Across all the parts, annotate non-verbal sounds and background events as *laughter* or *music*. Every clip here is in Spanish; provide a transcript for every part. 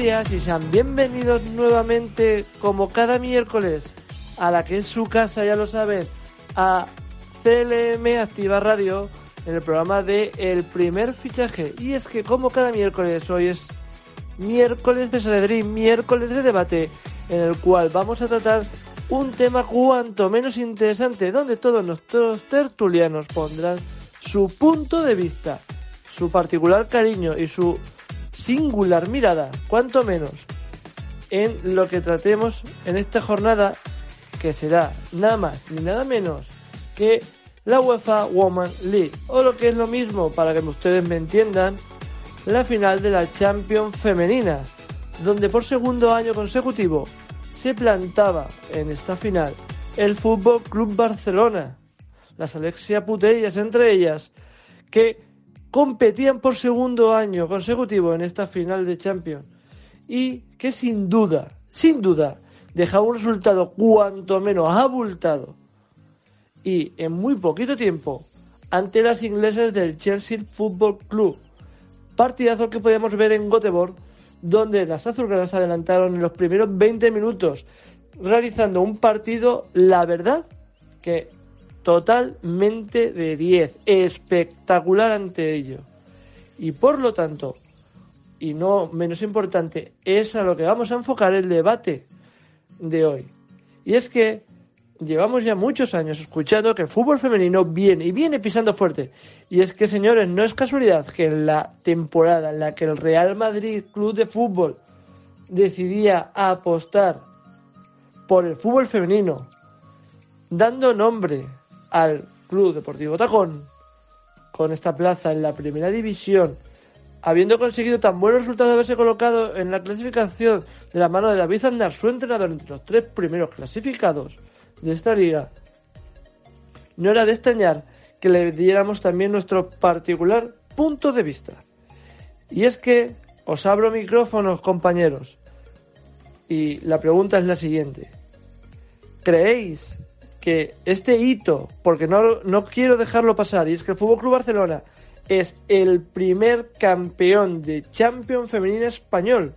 y sean bienvenidos nuevamente, como cada miércoles, a la que es su casa, ya lo saben, a CLM Activa Radio, en el programa de El Primer Fichaje. Y es que, como cada miércoles, hoy es miércoles de Saledrín, miércoles de debate, en el cual vamos a tratar un tema cuanto menos interesante, donde todos nuestros tertulianos pondrán su punto de vista, su particular cariño y su singular mirada, cuanto menos, en lo que tratemos en esta jornada, que será nada más ni nada menos que la UEFA Women League, o lo que es lo mismo, para que ustedes me entiendan, la final de la Champions femenina, donde por segundo año consecutivo se plantaba en esta final el Fútbol Club Barcelona, las Alexia Putellas entre ellas, que competían por segundo año consecutivo en esta final de Champions y que sin duda, sin duda, dejaba un resultado cuanto menos abultado y en muy poquito tiempo ante las inglesas del Chelsea Football Club. Partidazo que podíamos ver en Göteborg, donde las azulgranas adelantaron en los primeros 20 minutos, realizando un partido, la verdad, que totalmente de 10, espectacular ante ello. Y por lo tanto, y no menos importante, es a lo que vamos a enfocar el debate de hoy. Y es que llevamos ya muchos años escuchando que el fútbol femenino viene y viene pisando fuerte. Y es que, señores, no es casualidad que en la temporada en la que el Real Madrid Club de Fútbol decidía apostar por el fútbol femenino, dando nombre al Club Deportivo Tacón, con esta plaza en la primera división, habiendo conseguido tan buenos resultados de haberse colocado en la clasificación de la mano de David Aznar, su entrenador, entre los tres primeros clasificados, de esta liga, no era de extrañar que le diéramos también nuestro particular punto de vista. Y es que os abro micrófonos, compañeros. Y la pregunta es la siguiente. ¿Creéis que este hito, porque no, no quiero dejarlo pasar, y es que el Fútbol Club Barcelona es el primer campeón de Champions femenina español?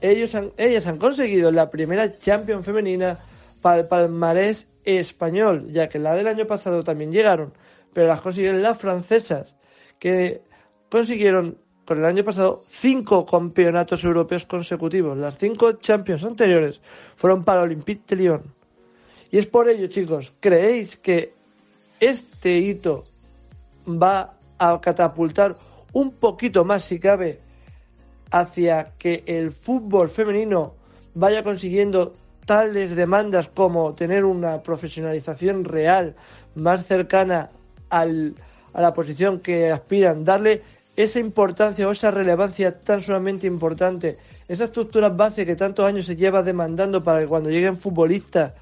Ellos han, ellas han conseguido la primera Champions femenina para el palmarés español, ya que la del año pasado también llegaron, pero las consiguieron las francesas, que consiguieron con el año pasado cinco campeonatos europeos consecutivos. Las cinco Champions anteriores fueron para Olympique de Lyon. Y es por ello, chicos, ¿creéis que este hito va a catapultar un poquito más, si cabe, hacia que el fútbol femenino vaya consiguiendo tales demandas como tener una profesionalización real más cercana al, a la posición que aspiran, darle esa importancia o esa relevancia tan sumamente importante, esa estructura base que tantos años se lleva demandando para que cuando lleguen futbolistas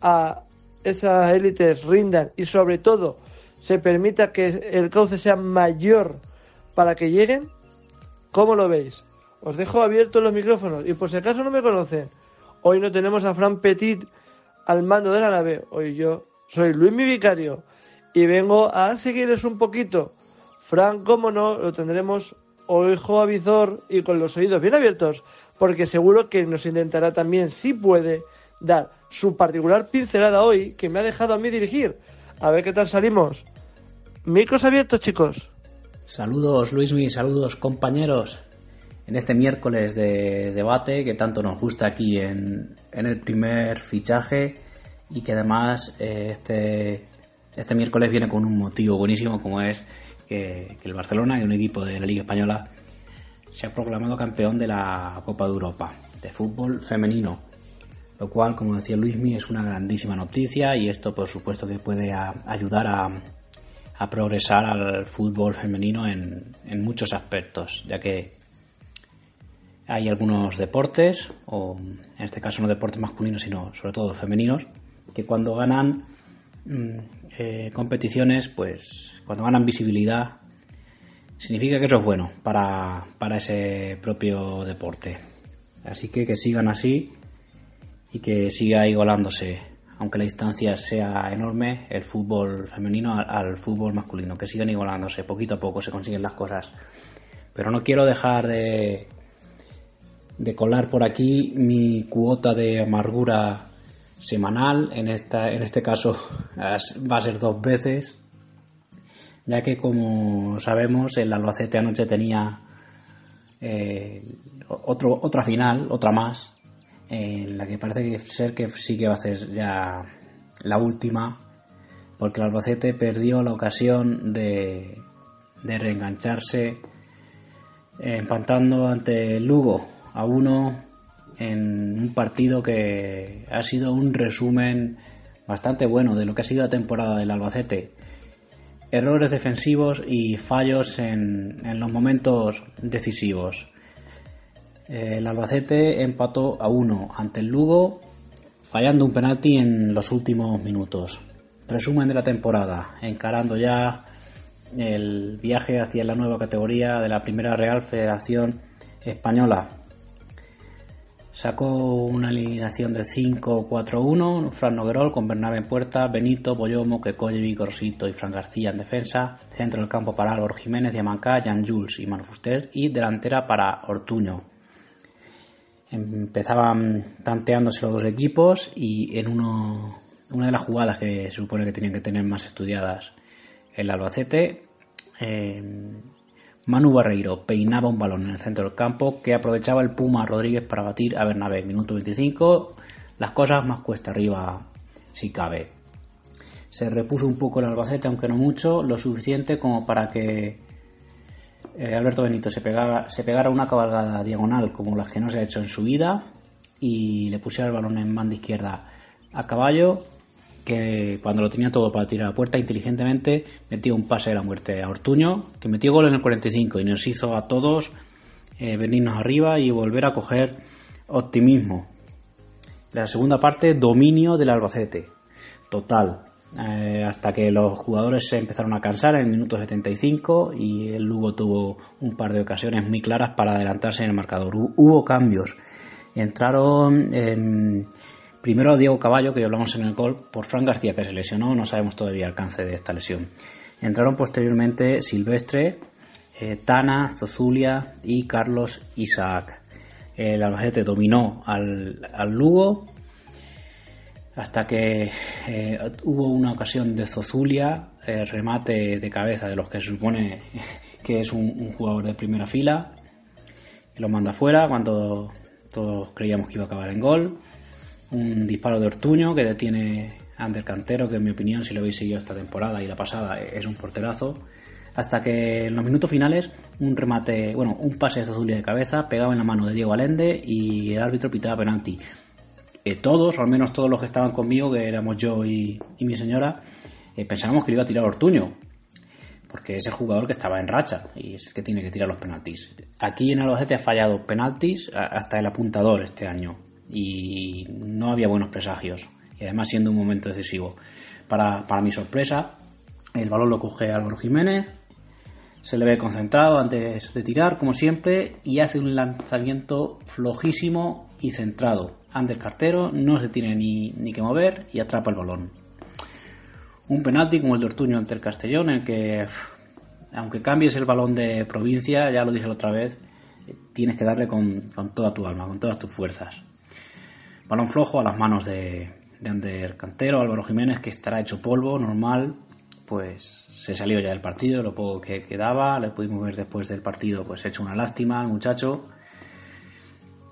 a esas élites rindan y sobre todo se permita que el cauce sea mayor para que lleguen, ¿cómo lo veis? Os dejo abiertos los micrófonos y por si acaso no me conocen, Hoy no tenemos a Fran Petit al mando de la nave. Hoy yo soy Luis mi vicario y vengo a seguirles un poquito. Fran, como no, lo tendremos ojo avizor y con los oídos bien abiertos, porque seguro que nos intentará también, si puede, dar su particular pincelada hoy que me ha dejado a mí dirigir. A ver qué tal salimos. Micros abiertos, chicos. Saludos, Luismi, saludos, compañeros en este miércoles de debate que tanto nos gusta aquí en, el primer fichaje y que además eh, este, este miércoles viene con un motivo buenísimo como es que, el Barcelona y un equipo de la Liga Española se ha proclamado campeón de la Copa de Europa de fútbol femenino lo cual como decía Luismi es una grandísima noticia y esto por supuesto que puede ayudar a, a progresar al fútbol femenino en, muchos aspectos ya que hay algunos deportes, o en este caso no deportes masculinos, sino sobre todo femeninos, que cuando ganan mm, eh, competiciones, pues cuando ganan visibilidad, significa que eso es bueno para, para ese propio deporte. Así que que sigan así y que siga igualándose, aunque la distancia sea enorme, el fútbol femenino al, fútbol masculino, que sigan igualándose, poquito a poco se consiguen las cosas. Pero no quiero dejar de, de colar por aquí mi cuota de amargura semanal. En, esta, en este caso va a ser dos veces, ya que como sabemos el Albacete anoche tenía eh, otro, otra final, otra más, en la que parece ser que sí que va a ser ya la última, porque el Albacete perdió la ocasión de, de reengancharse empantando ante Lugo a uno en un partido que ha sido un resumen bastante bueno de lo que ha sido la temporada del Albacete. Errores defensivos y fallos en, los momentos decisivos. El Albacete empató a uno ante el Lugo, fallando un penalti en los últimos minutos. Resumen de la temporada, encarando ya el viaje hacia la nueva categoría de la Primera Real Federación Española. Sacó una alineación de 5-4-1, Fran Noguerol con Bernabé en puerta, Benito, Boyomo, Kekoye, Corsito y Fran García en defensa, centro del campo para Álvaro Jiménez, Diamancá, Jan Jules y Manufuster y delantera para Ortuño. Empezaban tanteándose los dos equipos y en uno, una de las jugadas que se supone que tenían que tener más estudiadas el Albacete, eh, Manu Barreiro peinaba un balón en el centro del campo que aprovechaba el Puma Rodríguez para batir a Bernabé. Minuto 25, las cosas más cuesta arriba si cabe. Se repuso un poco el Albacete, aunque no mucho, lo suficiente como para que eh, Alberto Benito se pegara, se pegara una cabalgada diagonal como las que no se ha hecho en su vida y le pusiera el balón en banda izquierda a caballo que cuando lo tenía todo para tirar a la puerta, inteligentemente metió un pase de la muerte a Ortuño, que metió gol en el 45 y nos hizo a todos eh, venirnos arriba y volver a coger optimismo. La segunda parte, dominio del Albacete, total, eh, hasta que los jugadores se empezaron a cansar en el minuto 75 y el Lugo tuvo un par de ocasiones muy claras para adelantarse en el marcador. Hubo cambios. Entraron en Primero Diego Caballo, que ya hablamos en el gol, por Fran García, que se lesionó, no sabemos todavía el alcance de esta lesión. Entraron posteriormente Silvestre, eh, Tana, Zozulia y Carlos Isaac. El Albacete dominó al, Lugo hasta que eh, hubo una ocasión de Zozulia, el remate de cabeza de los que se supone *laughs* que es un, jugador de primera fila, lo manda fuera cuando todos creíamos que iba a acabar en gol un disparo de Ortuño que detiene Ander Cantero, que en mi opinión, si lo habéis seguido esta temporada y la pasada, es un porterazo. Hasta que en los minutos finales, un remate, bueno, un pase de Zazulia de cabeza, pegado en la mano de Diego Alende y el árbitro pitaba penalti. Todos, o al menos todos los que estaban conmigo, que éramos yo y, mi señora, eh, pensábamos que iba a tirar Ortuño, porque es el jugador que estaba en racha y es el que tiene que tirar los penaltis. Aquí en Albacete ha fallado penaltis hasta el apuntador este año y no había buenos presagios. Y además siendo un momento decisivo. Para, mi sorpresa, el balón lo coge Álvaro Jiménez, se le ve concentrado antes de tirar, como siempre, y hace un lanzamiento flojísimo y centrado. Antes cartero, no se tiene ni, ni que mover y atrapa el balón. Un penalti como el de Ortuño ante el Castellón, en el que, aunque cambies el balón de provincia, ya lo dije la otra vez, tienes que darle con, con toda tu alma, con todas tus fuerzas. Balón flojo a las manos de, de Ander Cantero, Álvaro Jiménez, que estará hecho polvo, normal, pues se salió ya del partido, lo poco que quedaba, le pudimos ver después del partido, pues hecho una lástima al muchacho.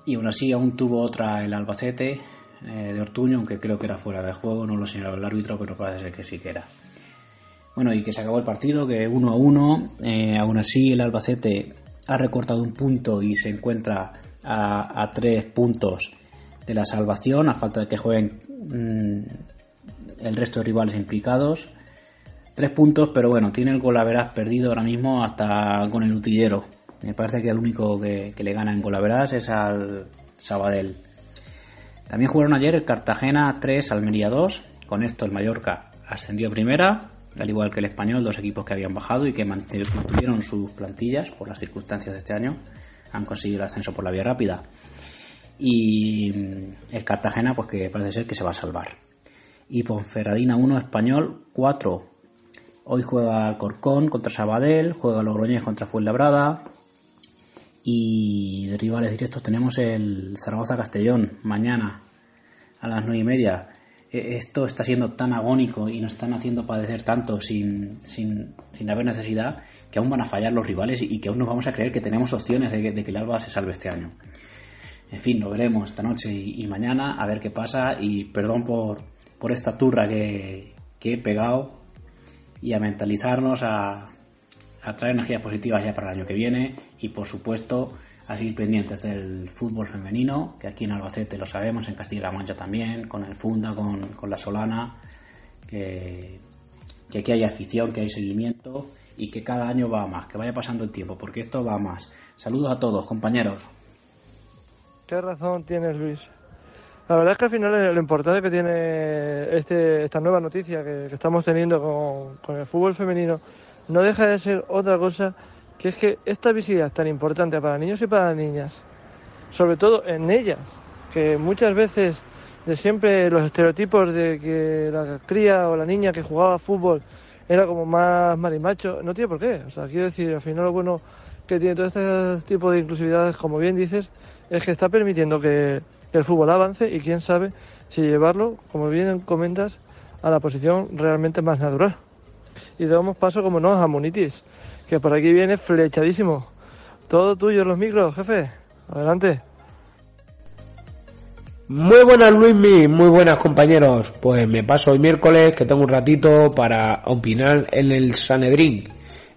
Y aún así aún tuvo otra el Albacete eh, de Ortuño, aunque creo que era fuera de juego, no lo señalaba el árbitro, pero parece ser que sí que era. Bueno, y que se acabó el partido, que uno a uno, eh, aún así el Albacete ha recortado un punto y se encuentra a, tres puntos de la salvación, a falta de que jueguen mm, el resto de rivales implicados. Tres puntos, pero bueno, tiene el golaveras perdido ahora mismo hasta con el utillero. Me parece que el único que, le gana en golaveras es al Sabadell. También jugaron ayer el Cartagena 3, Almería 2. Con esto el Mallorca ascendió a primera, al igual que el Español, dos equipos que habían bajado y que mantuvieron sus plantillas por las circunstancias de este año. Han conseguido el ascenso por la vía rápida y el Cartagena pues que parece ser que se va a salvar. Y Ponferradina 1, Español 4. Hoy juega Corcón contra Sabadell, juega Logroñés contra Fuenlabrada Y de rivales directos tenemos el Zaragoza-Castellón mañana a las nueve y media. E, esto está siendo tan agónico y nos están haciendo padecer tanto sin, sin, sin, haber necesidad que aún van a fallar los rivales y que aún nos vamos a creer que tenemos opciones de que, el Alba se salve este año. En fin, lo veremos esta noche y, mañana a ver qué pasa y perdón por, por esta turra que, que he pegado y a mentalizarnos a, a traer energías positivas ya para el año que viene y por supuesto a seguir pendientes del fútbol femenino, que aquí en Albacete lo sabemos, en Castilla-La Mancha también, con el Funda, con, con la Solana, que, que aquí hay afición, que hay seguimiento y que cada año va más, que vaya pasando el tiempo, porque esto va más. Saludos a todos, compañeros. Qué razón tienes, Luis. La verdad es que al final lo importante que tiene este, esta nueva noticia que, estamos teniendo con, con, el fútbol femenino no deja de ser otra cosa que es que esta visibilidad tan importante para niños y para niñas, sobre todo en ellas, que muchas veces de siempre los estereotipos de que la cría o la niña que jugaba fútbol era como más marimacho, no tiene por qué. O sea, quiero decir, al final lo bueno que tiene todo este tipo de inclusividad, como bien dices, es que está permitiendo que, el fútbol avance y quién sabe si llevarlo, como bien comentas, a la posición realmente más natural. Y damos paso, como no, a Munitis, que por aquí viene flechadísimo. Todo tuyo los micros, jefe. Adelante. Muy buenas Luismi, muy buenas compañeros. Pues me paso hoy miércoles que tengo un ratito para opinar en el Sanedrín,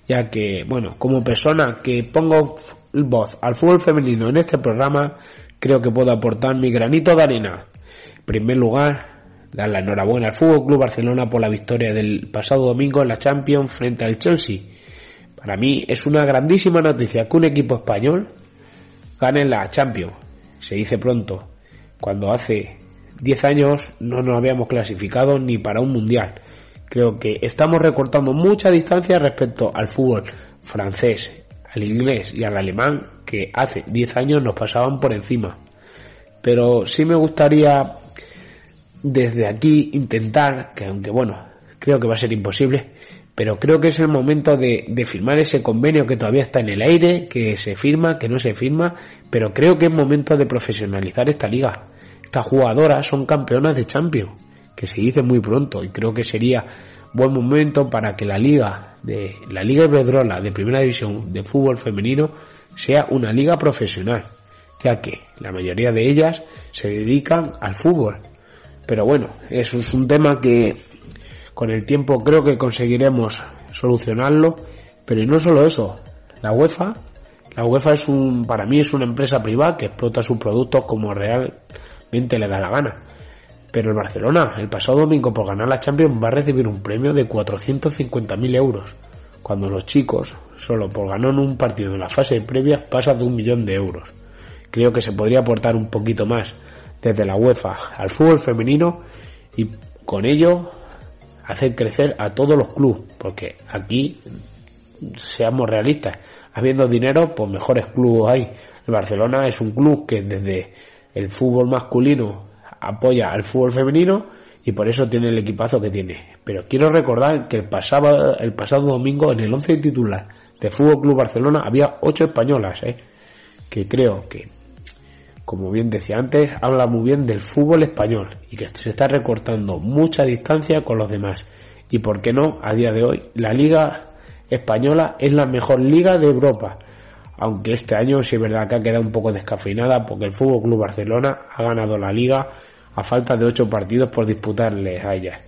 ya que, bueno, como persona que pongo voz al fútbol femenino en este programa, creo que puedo aportar mi granito de arena. En primer lugar, dar la enhorabuena al Fútbol Club Barcelona por la victoria del pasado domingo en la Champions frente al Chelsea. Para mí es una grandísima noticia que un equipo español gane la Champions. Se dice pronto, cuando hace 10 años no nos habíamos clasificado ni para un mundial. Creo que estamos recortando mucha distancia respecto al fútbol francés, al inglés y al alemán que hace 10 años nos pasaban por encima. Pero sí me gustaría desde aquí intentar, que aunque bueno, creo que va a ser imposible, pero creo que es el momento de, de, firmar ese convenio que todavía está en el aire, que se firma, que no se firma, pero creo que es momento de profesionalizar esta liga. Estas jugadoras son campeonas de Champions, que se dice muy pronto, y creo que sería buen momento para que la liga de la Liga Iberdrola de Primera División de fútbol femenino sea una liga profesional, ya que la mayoría de ellas se dedican al fútbol. Pero bueno, eso es un tema que con el tiempo creo que conseguiremos solucionarlo, pero no solo eso, la UEFA, la UEFA es un para mí es una empresa privada que explota sus productos como realmente le da la gana. Pero el Barcelona, el pasado domingo por ganar la Champions, va a recibir un premio de 450.000 euros, cuando los chicos, solo por ganar un partido en la fase previa, pasan de un millón de euros. Creo que se podría aportar un poquito más desde la UEFA al fútbol femenino y con ello hacer crecer a todos los clubes, porque aquí, seamos realistas, habiendo dinero, pues mejores clubes hay. El Barcelona es un club que desde el fútbol masculino apoya al fútbol femenino y por eso tiene el equipazo que tiene. Pero quiero recordar que el pasado, el pasado domingo en el 11 titular de Fútbol Club Barcelona había ocho españolas, ¿eh? que creo que, como bien decía antes, habla muy bien del fútbol español y que se está recortando mucha distancia con los demás. Y por qué no, a día de hoy, la Liga Española es la mejor liga de Europa. Aunque este año sí es verdad que ha quedado un poco descafeinada porque el Fútbol Club Barcelona ha ganado la liga a falta de ocho partidos por disputarles a ella.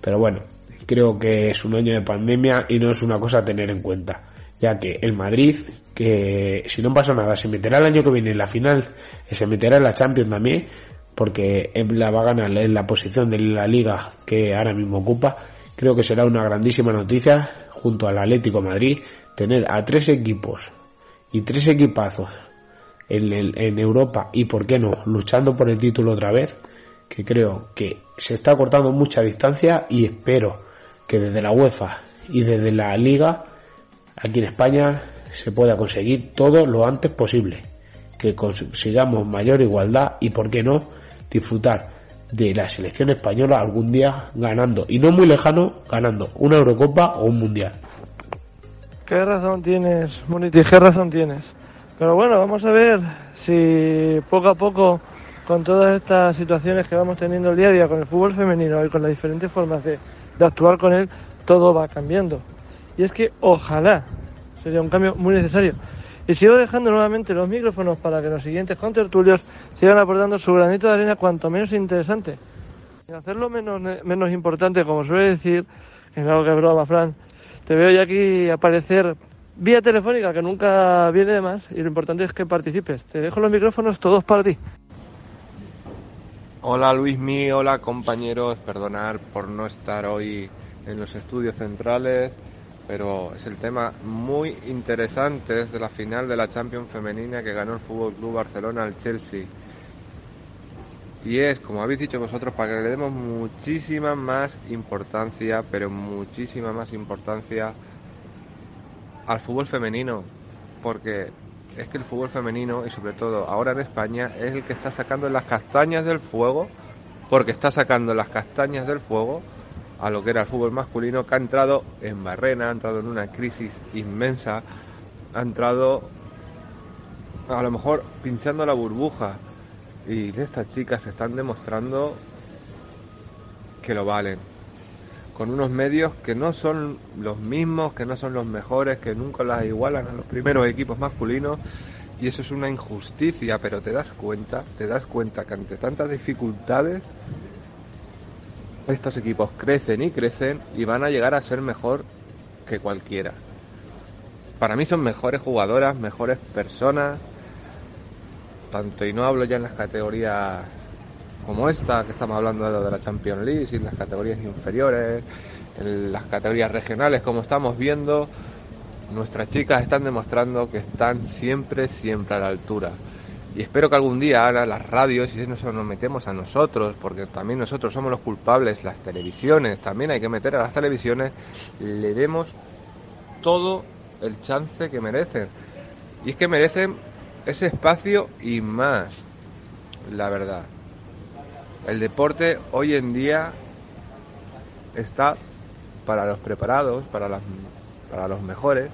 Pero bueno, creo que es un año de pandemia y no es una cosa a tener en cuenta, ya que el Madrid, que si no pasa nada, se meterá el año que viene en la final, se meterá en la Champions también, porque la va a ganar en la posición de la liga que ahora mismo ocupa. Creo que será una grandísima noticia junto al Atlético Madrid tener a tres equipos y tres equipazos en, en Europa y por qué no luchando por el título otra vez que creo que se está cortando mucha distancia y espero que desde la UEFA y desde la Liga aquí en España se pueda conseguir todo lo antes posible, que consigamos mayor igualdad y, por qué no, disfrutar de la selección española algún día ganando, y no muy lejano, ganando una Eurocopa o un Mundial. ¿Qué razón tienes, Moniti? ¿Qué razón tienes? Pero bueno, vamos a ver si poco a poco, con todas estas situaciones que vamos teniendo el día a día con el fútbol femenino y con las diferentes formas de, de actuar con él, todo va cambiando. Y es que ojalá sería un cambio muy necesario. Y sigo dejando nuevamente los micrófonos para que los siguientes contertulios sigan aportando su granito de arena cuanto menos interesante. Y hacerlo menos, menos importante, como suele decir, es algo que broma, Fran. Te veo ya aquí aparecer vía telefónica, que nunca viene de más, y lo importante es que participes. Te dejo los micrófonos todos para ti. Hola Luismi, hola compañeros, perdonar por no estar hoy en los estudios centrales pero es el tema muy interesante desde la final de la Champions femenina que ganó el Fútbol Club Barcelona al Chelsea. Y es, como habéis dicho vosotros, para que le demos muchísima más importancia, pero muchísima más importancia al fútbol femenino, porque es que el fútbol femenino y sobre todo ahora en España es el que está sacando las castañas del fuego, porque está sacando las castañas del fuego a lo que era el fútbol masculino, que ha entrado en barrena, ha entrado en una crisis inmensa, ha entrado a lo mejor pinchando la burbuja. Y estas chicas están demostrando que lo valen. Con unos medios que no son los mismos, que no son los mejores, que nunca las igualan a los primeros equipos masculinos. Y eso es una injusticia, pero te das cuenta, te das cuenta que ante tantas dificultades estos equipos crecen y crecen y van a llegar a ser mejor que cualquiera. Para mí son mejores jugadoras, mejores personas, tanto y no hablo ya en las categorías como esta que estamos hablando de la Champions League, en las categorías inferiores, en las categorías regionales como estamos viendo, nuestras chicas están demostrando que están siempre, siempre a la altura. Y espero que algún día ahora las radios, y eso nos metemos a nosotros, porque también nosotros somos los culpables, las televisiones, también hay que meter a las televisiones, le demos todo el chance que merecen. Y es que merecen ese espacio y más, la verdad. El deporte hoy en día está para los preparados, para, las, para los mejores,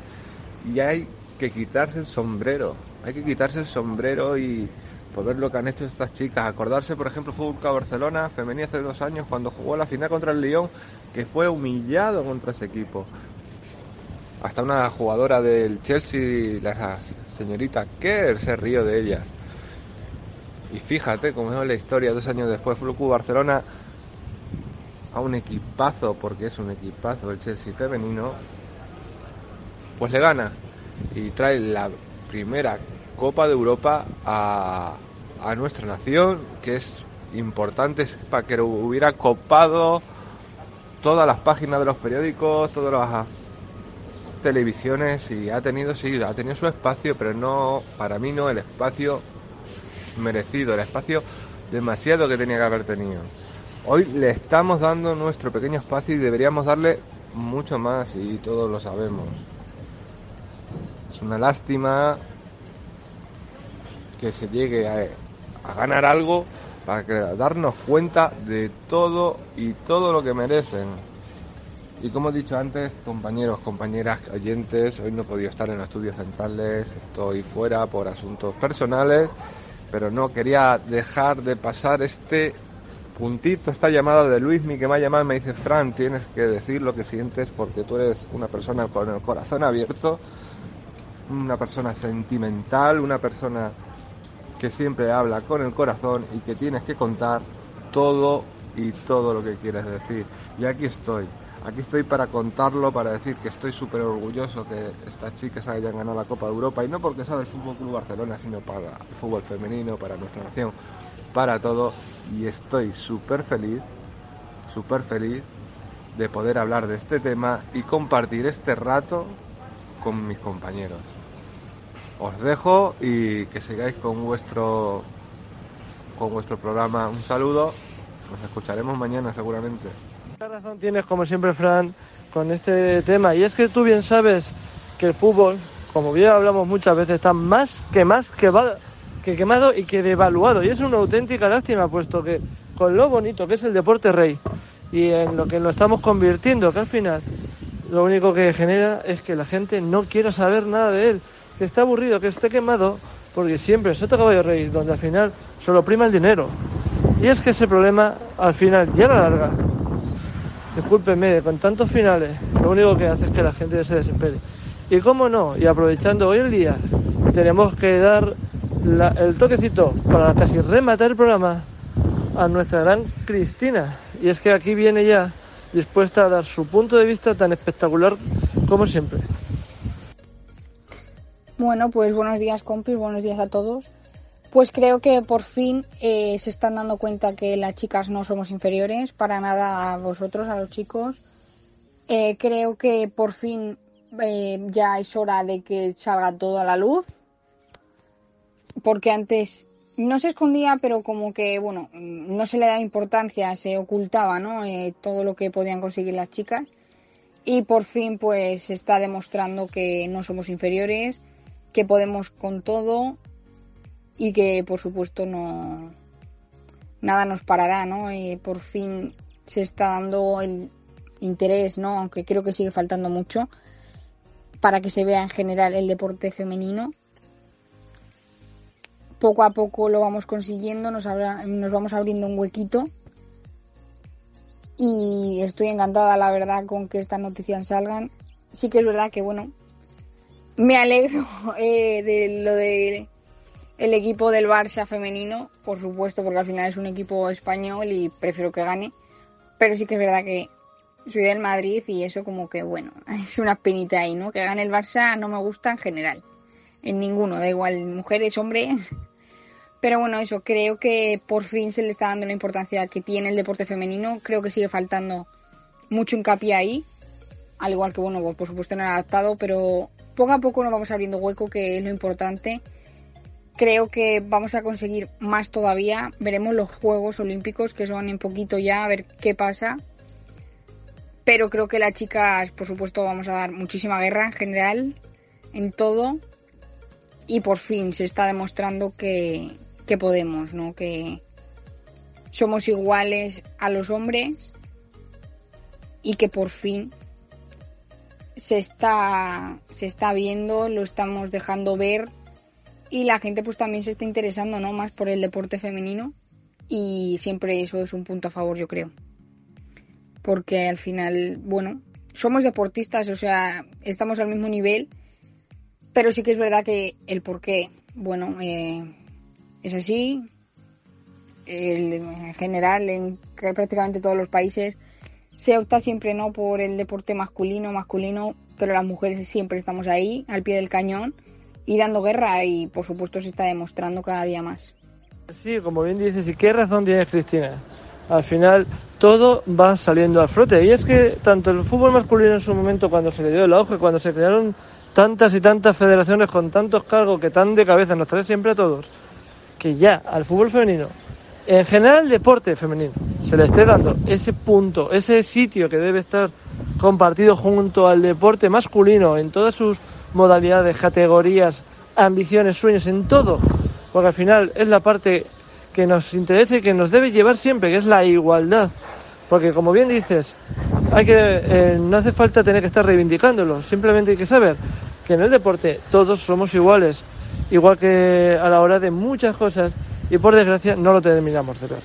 y hay que quitarse el sombrero hay que quitarse el sombrero y por ver lo que han hecho estas chicas. Acordarse, por ejemplo, Fútbol Barcelona, femenina hace dos años, cuando jugó la final contra el Lyon, que fue humillado contra ese equipo. Hasta una jugadora del Chelsea, la señorita Kerr, se rió de ella. Y fíjate cómo es la historia, dos años después, Fútbol Barcelona a un equipazo, porque es un equipazo el Chelsea femenino, pues le gana y trae la primera Copa de Europa a, a nuestra nación, que es importante para que hubiera copado todas las páginas de los periódicos, todas las televisiones y ha tenido, sí, ha tenido su espacio, pero no, para mí no el espacio merecido, el espacio demasiado que tenía que haber tenido. Hoy le estamos dando nuestro pequeño espacio y deberíamos darle mucho más y todos lo sabemos. Es una lástima que se llegue a, ganar algo para darnos cuenta de todo y todo lo que merecen. Y como he dicho antes, compañeros, compañeras, oyentes, hoy no he podido estar en los estudios centrales, estoy fuera por asuntos personales, pero no quería dejar de pasar este puntito, esta llamada de Luismi que me ha llamado y me dice, Fran, tienes que decir lo que sientes porque tú eres una persona con el corazón abierto una persona sentimental, una persona que siempre habla con el corazón y que tienes que contar todo y todo lo que quieres decir. Y aquí estoy, aquí estoy para contarlo, para decir que estoy súper orgulloso que estas chicas hayan ganado la Copa de Europa y no porque sea del Fútbol Club Barcelona, sino para el fútbol femenino, para nuestra nación, para todo. Y estoy súper feliz, súper feliz de poder hablar de este tema y compartir este rato con mis compañeros os dejo y que sigáis con vuestro con vuestro programa. Un saludo, nos escucharemos mañana seguramente. Mucha razón tienes, como siempre, Fran, con este tema. Y es que tú bien sabes que el fútbol, como bien hablamos muchas veces, está más que más que, que quemado y que devaluado. Y es una auténtica lástima, puesto que con lo bonito que es el deporte rey y en lo que lo estamos convirtiendo, que al final lo único que genera es que la gente no quiera saber nada de él que está aburrido, que esté quemado, porque siempre es otro caballo rey, donde al final solo prima el dinero. Y es que ese problema al final y a la larga, discúlpenme, con tantos finales, lo único que hace es que la gente se desespere. Y cómo no, y aprovechando hoy el día, tenemos que dar el toquecito para casi rematar el programa a nuestra gran Cristina. Y es que aquí viene ya dispuesta a dar su punto de vista tan espectacular como siempre. Bueno, pues buenos días compis, buenos días a todos. Pues creo que por fin eh, se están dando cuenta que las chicas no somos inferiores para nada a vosotros, a los chicos. Eh, creo que por fin eh, ya es hora de que salga todo a la luz. Porque antes no se escondía, pero como que, bueno, no se le da importancia, se ocultaba, ¿no? todo lo que podían conseguir las chicas. Y por fin, pues, se está demostrando que no somos inferiores, que podemos con todo y que por supuesto no nada nos parará, ¿no? Por fin se está dando el interés, ¿no? Aunque creo que sigue faltando mucho para que se vea en general el deporte femenino. Poco a poco lo vamos consiguiendo, nos, nos vamos abriendo un huequito y estoy encantada, la verdad, con que estas noticias salgan. Sí que es verdad que, bueno, me alegro *laughs* eh, de lo de el equipo del Barça femenino, por supuesto, porque al final es un equipo español y prefiero que gane. Pero sí que es verdad que soy del Madrid y eso como que, bueno, *laughs* es una penita ahí, ¿no? Que gane el Barça no me gusta en general. En ninguno, da igual, mujeres, hombres. *laughs* Pero bueno, eso, creo que por fin se le está dando la importancia que tiene el deporte femenino. Creo que sigue faltando mucho hincapié ahí. Al igual que, bueno, por supuesto no ha adaptado, pero poco a poco nos vamos abriendo hueco, que es lo importante creo que vamos a conseguir más todavía. Veremos los Juegos Olímpicos que son en poquito ya, a ver qué pasa. Pero creo que las chicas, por supuesto, vamos a dar muchísima guerra en general, en todo. Y por fin se está demostrando que, que podemos, ¿no? Que somos iguales a los hombres y que por fin se está, se está viendo, lo estamos dejando ver y la gente pues también se está interesando no más por el deporte femenino y siempre eso es un punto a favor yo creo. Porque al final bueno somos deportistas o sea estamos al mismo nivel pero sí que es verdad que el por qué bueno eh, es así. En general en prácticamente todos los países se opta siempre no por el deporte masculino masculino pero las mujeres siempre estamos ahí al pie del cañón y dando guerra y por supuesto se está demostrando cada día más. Sí, como bien dices, y qué razón tienes Cristina. Al final todo va saliendo al frote. Y es que tanto el fútbol masculino en su momento, cuando se le dio el auge, cuando se crearon tantas y tantas federaciones con tantos cargos que tan de cabeza nos trae siempre a todos, que ya al fútbol femenino, en general el deporte femenino, se le esté dando ese punto, ese sitio que debe estar compartido junto al deporte masculino en todas sus modalidades, categorías, ambiciones, sueños, en todo, porque al final es la parte que nos interesa y que nos debe llevar siempre, que es la igualdad. Porque como bien dices, hay que, eh, no hace falta tener que estar reivindicándolo, simplemente hay que saber que en el deporte todos somos iguales, igual que a la hora de muchas cosas y por desgracia no lo terminamos de ver.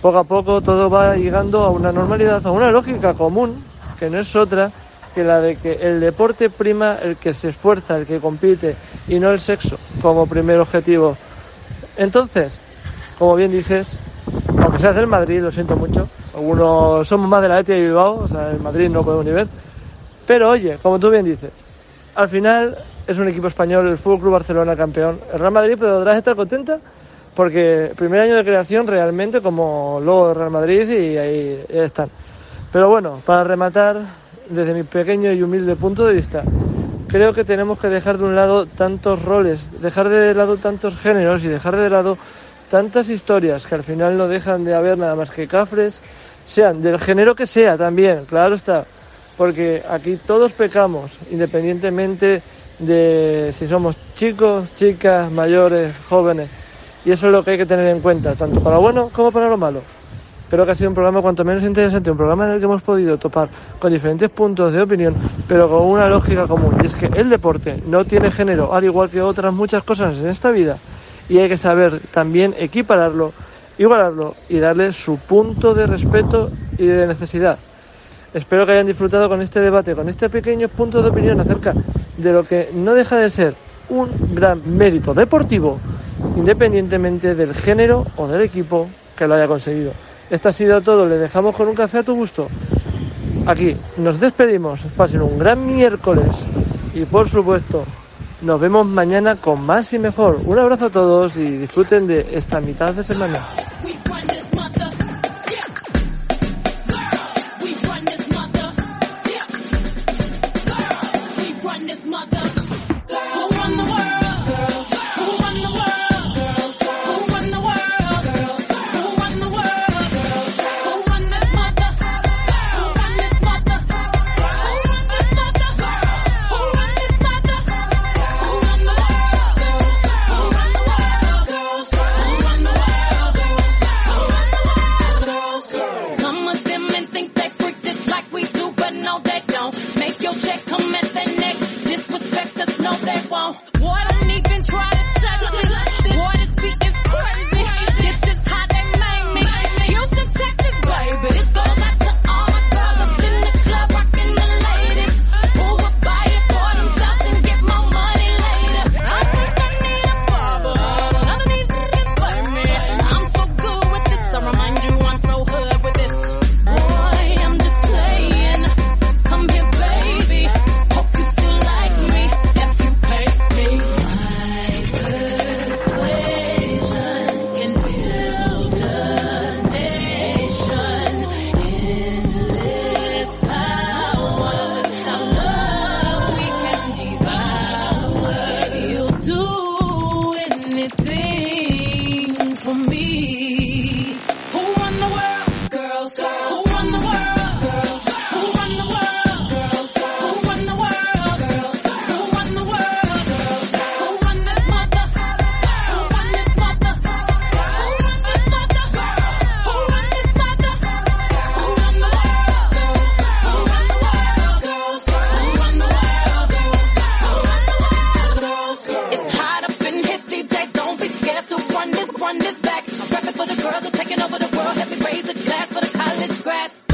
Poco a poco todo va llegando a una normalidad, a una lógica común, que no es otra que la de que el deporte prima el que se esfuerza, el que compite y no el sexo como primer objetivo. Entonces, como bien dices, aunque sea del Madrid, lo siento mucho, algunos somos más de la Etia y Bilbao, o sea, el Madrid no podemos ni ver, pero oye, como tú bien dices, al final es un equipo español, el Fútbol Club Barcelona campeón, el Real Madrid podrás estar contenta porque primer año de creación realmente como luego Real Madrid y ahí están. Pero bueno, para rematar, desde mi pequeño y humilde punto de vista, creo que tenemos que dejar de un lado tantos roles, dejar de lado tantos géneros y dejar de lado tantas historias que al final no dejan de haber nada más que cafres, sean del género que sea también, claro está, porque aquí todos pecamos, independientemente de si somos chicos, chicas, mayores, jóvenes, y eso es lo que hay que tener en cuenta, tanto para lo bueno como para lo malo. Creo que ha sido un programa cuanto menos interesante, un programa en el que hemos podido topar con diferentes puntos de opinión, pero con una lógica común. Y es que el deporte no tiene género, al igual que otras muchas cosas en esta vida, y hay que saber también equipararlo, igualarlo y darle su punto de respeto y de necesidad. Espero que hayan disfrutado con este debate, con este pequeño punto de opinión acerca de lo que no deja de ser un gran mérito deportivo, independientemente del género o del equipo que lo haya conseguido. Esto ha sido todo, le dejamos con un café a tu gusto. Aquí nos despedimos, pasen un gran miércoles y por supuesto nos vemos mañana con más y mejor. Un abrazo a todos y disfruten de esta mitad de semana. girls are taking over the world. Help me raise a glass for the college grads.